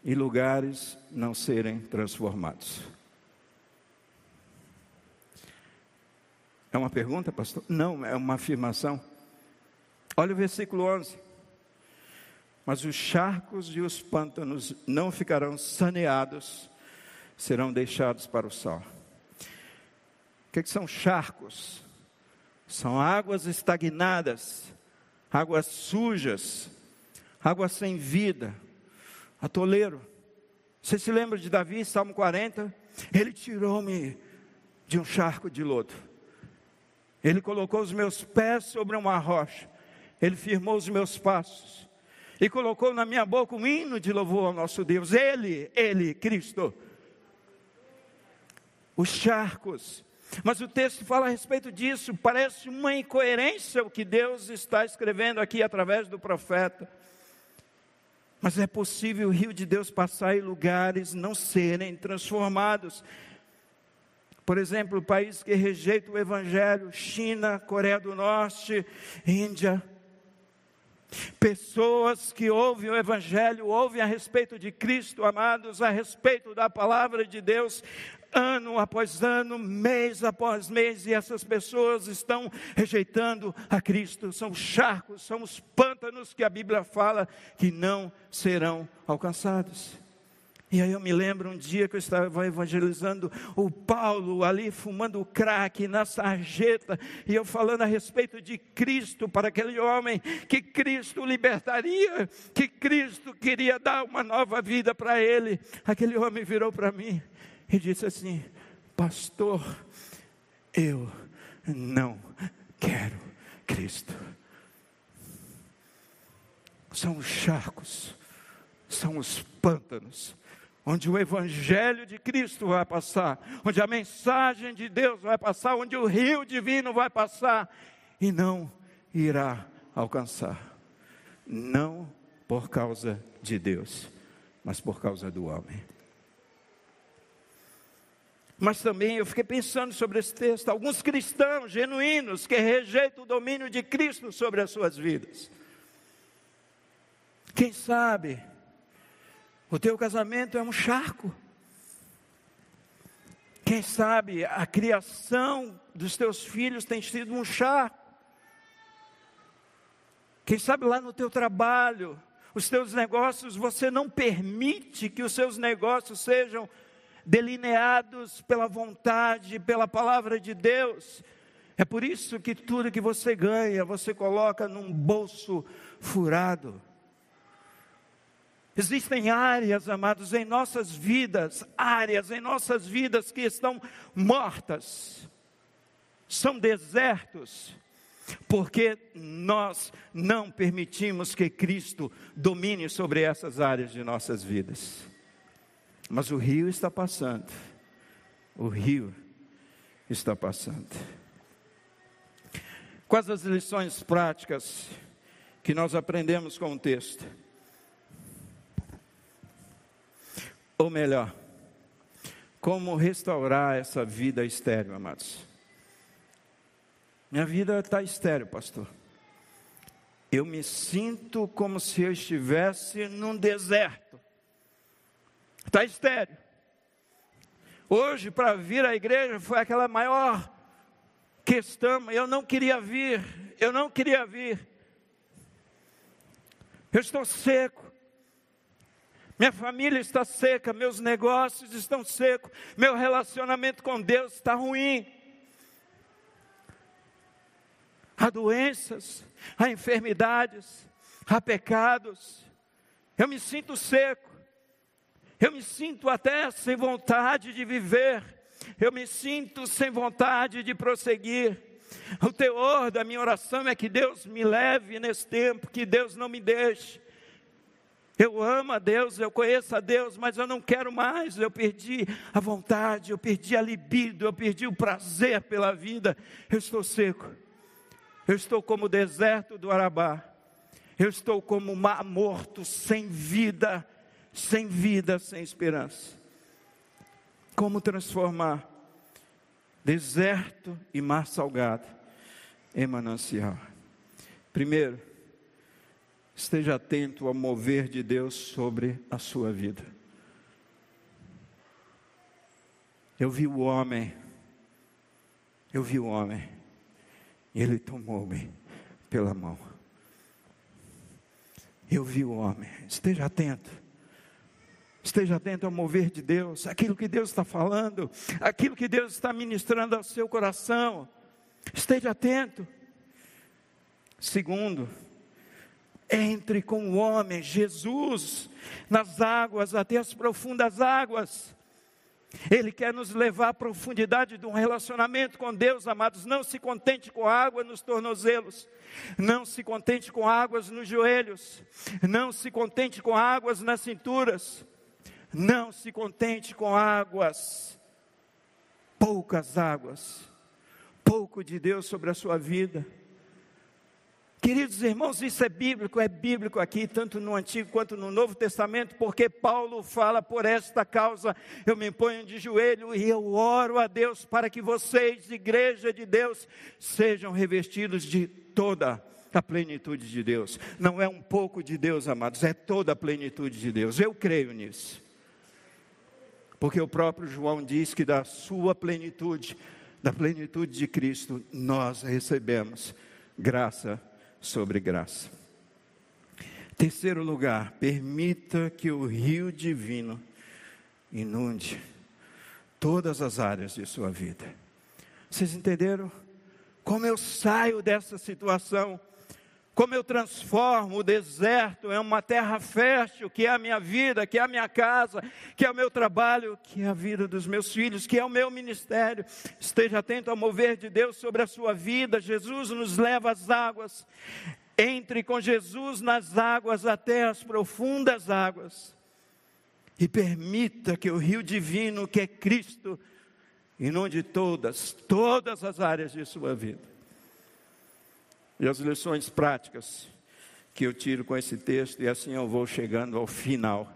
e lugares não serem transformados. É uma pergunta, pastor? Não, é uma afirmação. Olha o versículo 11. Mas os charcos e os pântanos não ficarão saneados, serão deixados para o sol. O que, que são charcos? São águas estagnadas, águas sujas, águas sem vida, atoleiro. Você se lembra de Davi, Salmo 40? Ele tirou-me de um charco de lodo. Ele colocou os meus pés sobre uma rocha. Ele firmou os meus passos. E colocou na minha boca um hino de louvor ao nosso Deus. Ele, Ele, Cristo. Os charcos. Mas o texto fala a respeito disso. Parece uma incoerência o que Deus está escrevendo aqui através do profeta. Mas é possível o rio de Deus passar em lugares não serem transformados. Por exemplo, países que rejeitam o Evangelho, China, Coreia do Norte, Índia. Pessoas que ouvem o Evangelho, ouvem a respeito de Cristo, amados, a respeito da palavra de Deus, ano após ano, mês após mês, e essas pessoas estão rejeitando a Cristo. São charcos, são os pântanos que a Bíblia fala que não serão alcançados. E aí eu me lembro um dia que eu estava evangelizando o Paulo ali fumando crack na sarjeta, e eu falando a respeito de Cristo para aquele homem, que Cristo libertaria, que Cristo queria dar uma nova vida para ele. Aquele homem virou para mim e disse assim: Pastor, eu não quero Cristo. São os charcos, são os pântanos, onde o Evangelho de Cristo vai passar, onde a mensagem de Deus vai passar, onde o rio divino vai passar, e não irá alcançar. Não por causa de Deus, mas por causa do homem. Mas também eu fiquei pensando sobre esse texto. Alguns cristãos genuínos que rejeitam o domínio de Cristo sobre as suas vidas. Quem sabe o teu casamento é um charco. Quem sabe a criação dos teus filhos tem sido um charco. Quem sabe lá no teu trabalho, os teus negócios, você não permite que os seus negócios sejam delineados pela vontade, pela palavra de Deus. É por isso que tudo que você ganha, você coloca num bolso furado. Existem áreas, amados, em nossas vidas, áreas em nossas vidas que estão mortas, são desertos, porque nós não permitimos que Cristo domine sobre essas áreas de nossas vidas. Mas o rio está passando. O rio está passando. Quais as lições práticas que nós aprendemos com o texto? Ou melhor, como restaurar essa vida estéreo, amados? Minha vida está estéreo, pastor. Eu me sinto como se eu estivesse num deserto. Está estéreo. Hoje, para vir à igreja, foi aquela maior questão. Eu não queria vir, eu não queria vir. Eu estou seco. Minha família está seca, meus negócios estão secos, meu relacionamento com Deus está ruim. Há doenças, há enfermidades, há pecados. Eu me sinto seco. Eu me sinto até sem vontade de viver. eu me sinto sem vontade de prosseguir. O teor da minha oração é que Deus me leve nesse tempo, que Deus não me deixe. Eu amo a Deus, eu conheço a Deus, mas eu não quero mais. Eu perdi a vontade, eu perdi a libido, eu perdi o prazer pela vida. Eu estou seco. Eu estou como o deserto do Arabá. Eu estou como um mar morto, sem vida, sem vida, sem esperança. Como transformar deserto e mar salgado em manancial? Primeiro, esteja atento ao mover de Deus sobre a sua vida. Eu vi o homem, eu vi o homem, e ele tomou-me pela mão. Eu vi o homem, esteja atento. Esteja atento ao mover de Deus, aquilo que Deus está falando, aquilo que Deus está ministrando ao seu coração. Esteja atento. Segundo, entre com o homem, Jesus, nas águas, até as profundas águas. Ele quer nos levar à profundidade de um relacionamento com Deus, amados. Não se contente com água nos tornozelos, não se contente com águas nos joelhos, não se contente com águas nas cinturas, não se contente com águas, poucas águas, pouco de Deus sobre a sua vida. Queridos irmãos, isso é bíblico, é bíblico aqui, tanto no Antigo quanto no Novo Testamento, porque Paulo fala por esta causa, eu me ponho de joelho e eu oro a Deus para que vocês, igreja de Deus, sejam revestidos de toda a plenitude de Deus. Não é um pouco de Deus, amados, é toda a plenitude de Deus. Eu creio nisso. Porque o próprio João diz que da sua plenitude, da plenitude de Cristo, nós recebemos graça sobre graça. Terceiro lugar, permita que o rio divino inunde todas as áreas de sua vida. Vocês entenderam? Como eu saio dessa situação? Como eu transformo o deserto em uma terra fértil, que é a minha vida, que é a minha casa, que é o meu trabalho, que é a vida dos meus filhos, que é o meu ministério. Esteja atento ao mover de Deus sobre a sua vida. Jesus nos leva às águas. Entre com Jesus nas águas até as profundas águas. E permita que o rio divino, que é Cristo, inunde todas, todas as áreas de sua vida. E as lições práticas que eu tiro com esse texto, e assim eu vou chegando ao final.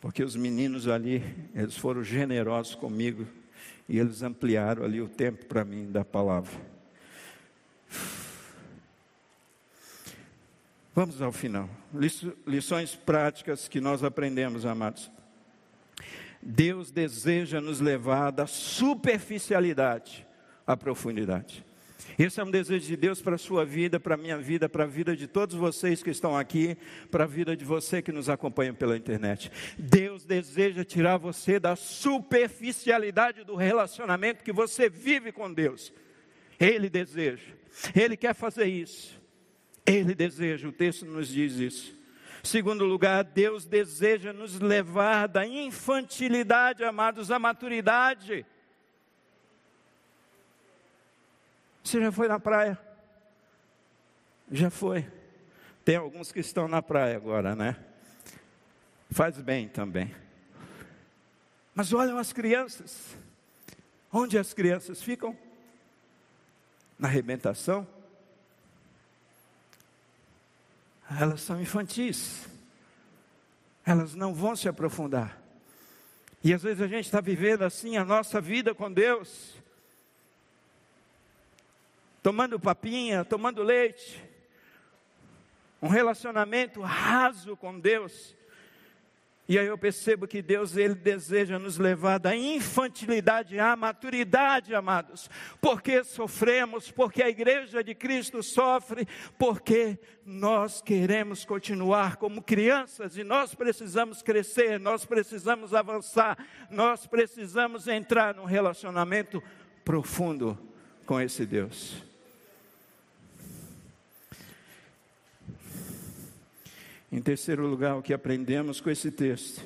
Porque os meninos ali, eles foram generosos comigo e eles ampliaram ali o tempo para mim da palavra. Vamos ao final. Lições práticas que nós aprendemos, amados. Deus deseja nos levar da superficialidade à profundidade. Esse é um desejo de Deus para a sua vida, para a minha vida, para a vida de todos vocês que estão aqui, para a vida de você que nos acompanha pela internet. Deus deseja tirar você da superficialidade do relacionamento que você vive com Deus. Ele deseja, Ele quer fazer isso. Ele deseja, o texto nos diz isso. Segundo lugar, Deus deseja nos levar da infantilidade, amados, à maturidade. Você já foi na praia? Já foi. Tem alguns que estão na praia agora, né? Faz bem também. Mas olham as crianças. Onde as crianças ficam? Na arrebentação? Elas são infantis. Elas não vão se aprofundar. E às vezes a gente está vivendo assim a nossa vida com Deus tomando papinha, tomando leite, um relacionamento raso com Deus. E aí eu percebo que Deus ele deseja nos levar da infantilidade à maturidade, amados. Porque sofremos, porque a igreja de Cristo sofre, porque nós queremos continuar como crianças e nós precisamos crescer, nós precisamos avançar, nós precisamos entrar num relacionamento profundo com esse Deus. Em terceiro lugar, o que aprendemos com esse texto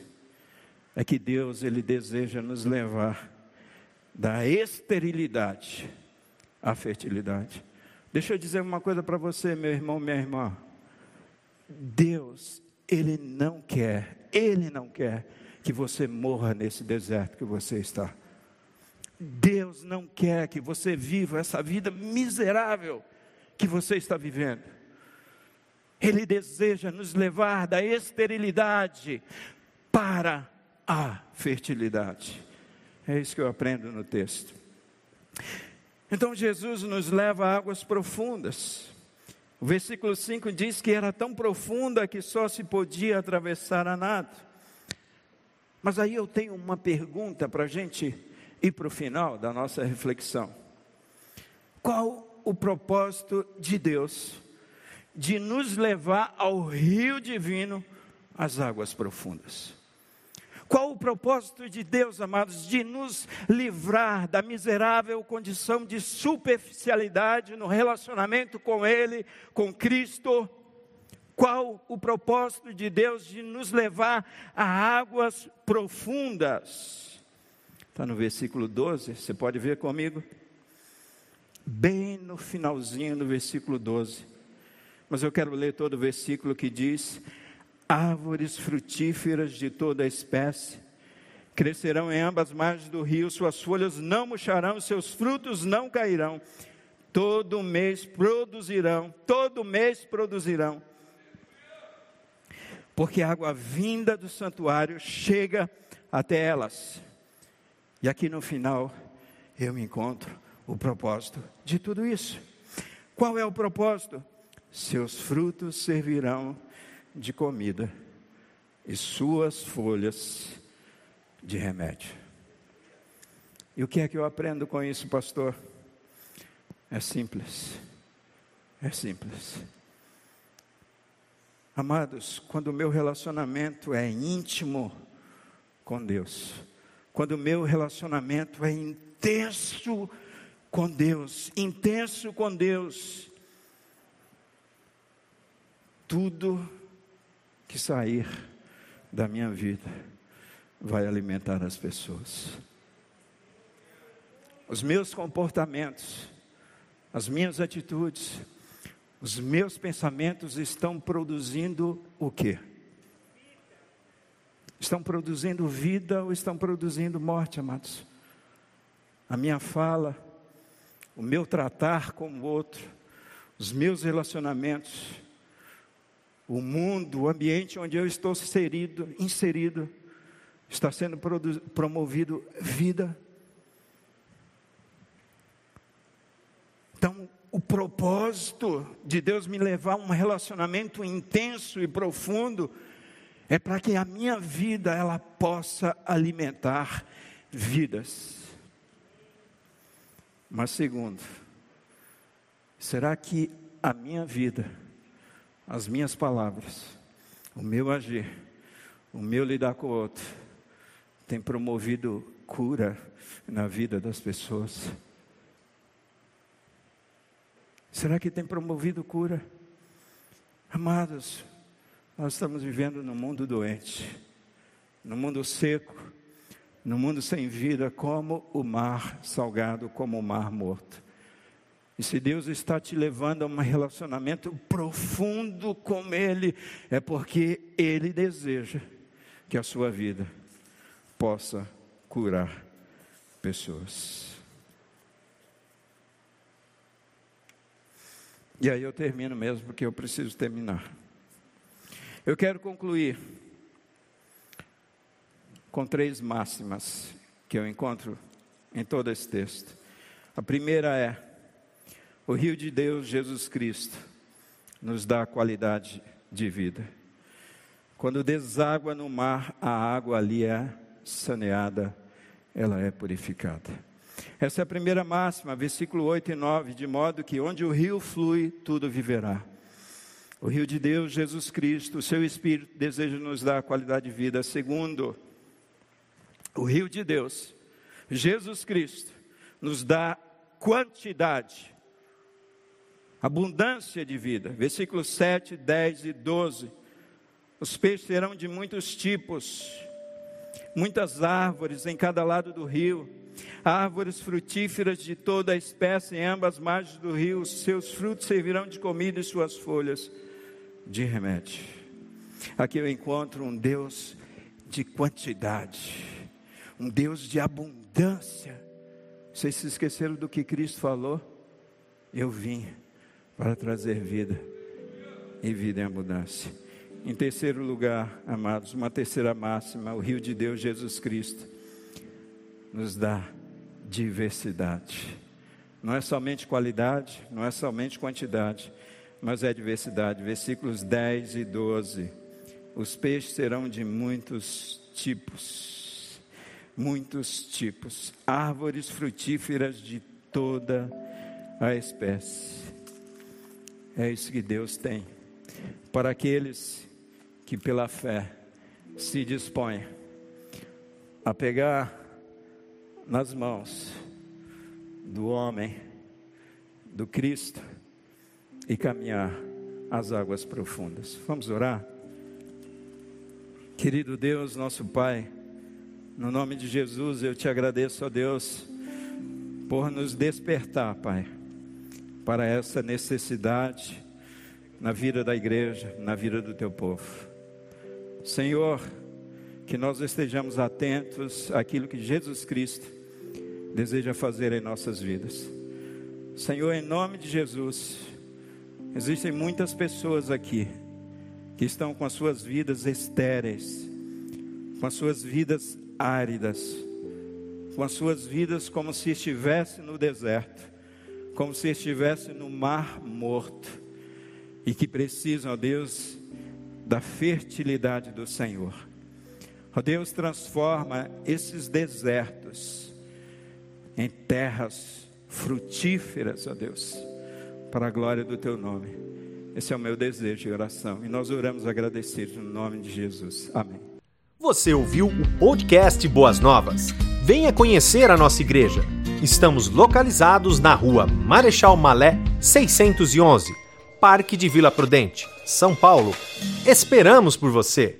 é que Deus ele deseja nos levar da esterilidade à fertilidade. Deixa eu dizer uma coisa para você, meu irmão, minha irmã. Deus, ele não quer, ele não quer que você morra nesse deserto que você está. Deus não quer que você viva essa vida miserável que você está vivendo. Ele deseja nos levar da esterilidade para a fertilidade. É isso que eu aprendo no texto. Então Jesus nos leva a águas profundas. O versículo 5 diz que era tão profunda que só se podia atravessar a nado. Mas aí eu tenho uma pergunta para a gente ir para o final da nossa reflexão. Qual o propósito de Deus de nos levar ao rio divino, às águas profundas? Qual o propósito de Deus, amados, de nos livrar da miserável condição de superficialidade no relacionamento com Ele, com Cristo? Qual o propósito de Deus de nos levar a águas profundas? Está no versículo 12, você pode ver comigo? Bem no finalzinho do versículo 12. Mas eu quero ler todo o versículo que diz: Árvores frutíferas de toda espécie crescerão em ambas margens do rio, suas folhas não murcharão, seus frutos não cairão. Todo mês produzirão, todo mês produzirão. Porque a água vinda do santuário chega até elas. E aqui no final eu me encontro o propósito de tudo isso. Qual é o propósito? Seus frutos servirão de comida e suas folhas de remédio. E o que é que eu aprendo com isso, pastor? É simples. É simples. Amados, quando o meu relacionamento é íntimo com Deus, quando o meu relacionamento é intenso com Deus, intenso com Deus, tudo que sair da minha vida vai alimentar as pessoas. Os meus comportamentos, as minhas atitudes, os meus pensamentos estão produzindo o quê? Estão produzindo vida ou estão produzindo morte, amados? A minha fala, o meu tratar com o outro, os meus relacionamentos, o mundo, o ambiente onde eu estou inserido, inserido está sendo promovido vida. Então, o propósito de Deus me levar a um relacionamento intenso e profundo é para que a minha vida ela possa alimentar vidas. Mas segundo, será que a minha vida, as minhas palavras, o meu agir, o meu lidar com o outro, tem promovido cura na vida das pessoas? Será que tem promovido cura? Amados, nós estamos vivendo num mundo doente, num mundo seco, num mundo sem vida, como o mar salgado, como o mar morto. E se Deus está te levando a um relacionamento profundo com Ele, é porque Ele deseja que a sua vida possa curar pessoas. E aí eu termino mesmo, porque eu preciso terminar. Eu quero concluir com três máximas que eu encontro em todo esse texto. A primeira é: o rio de Deus, Jesus Cristo, nos dá qualidade de vida. Quando deságua no mar, a água ali é saneada, ela é purificada. Essa é a primeira máxima, versículo 8 e 9, de modo que onde o rio flui, tudo viverá. O rio de Deus, Jesus Cristo, o seu Espírito deseja nos dar qualidade de vida. Segundo, o rio de Deus, Jesus Cristo, nos dá quantidade, abundância de vida. Versículos 7, 10 e 12. Os peixes serão de muitos tipos. muitas árvores em cada lado do rio, árvores frutíferas de toda a espécie em ambas margens do rio, seus frutos servirão de comida e suas folhas de remédio. Aqui eu encontro um Deus de quantidade, um Deus de abundância. Vocês se esqueceram do que Cristo falou? Eu vim para trazer vida e vida em abundância. Em terceiro lugar, amados, uma terceira máxima, o rio de Deus, Jesus Cristo, nos dá diversidade. Não é somente qualidade, não é somente quantidade, mas é diversidade. Versículos 10 e 12. Os peixes serão de muitos tipos, muitos tipos, árvores frutíferas de toda a espécie. É isso que Deus tem para aqueles que pela fé se dispõe a pegar nas mãos do homem, do Cristo e caminhar às águas profundas. Vamos orar? Querido Deus, nosso Pai, no nome de Jesus eu te agradeço, ó Deus, por nos despertar, Pai, para essa necessidade na vida da igreja, na vida do teu povo. Senhor, que nós estejamos atentos àquilo que Jesus Cristo deseja fazer em nossas vidas. Senhor, em nome de Jesus, existem muitas pessoas aqui que estão com as suas vidas estéreis, com as suas vidas áridas, com as suas vidas como se estivesse no deserto, como se estivesse no mar morto, e que precisam, ó Deus, da fertilidade do Senhor. Ó Deus, transforma esses desertos em terras frutíferas, ó Deus, para a glória do teu nome. Esse é o meu desejo de oração e nós oramos agradecidos no nome de Jesus. Amém. Você ouviu o podcast Boas Novas? Venha conhecer a nossa igreja. Estamos localizados na rua Marechal Malé 611 Parque de Vila Prudente, São Paulo. Esperamos por você!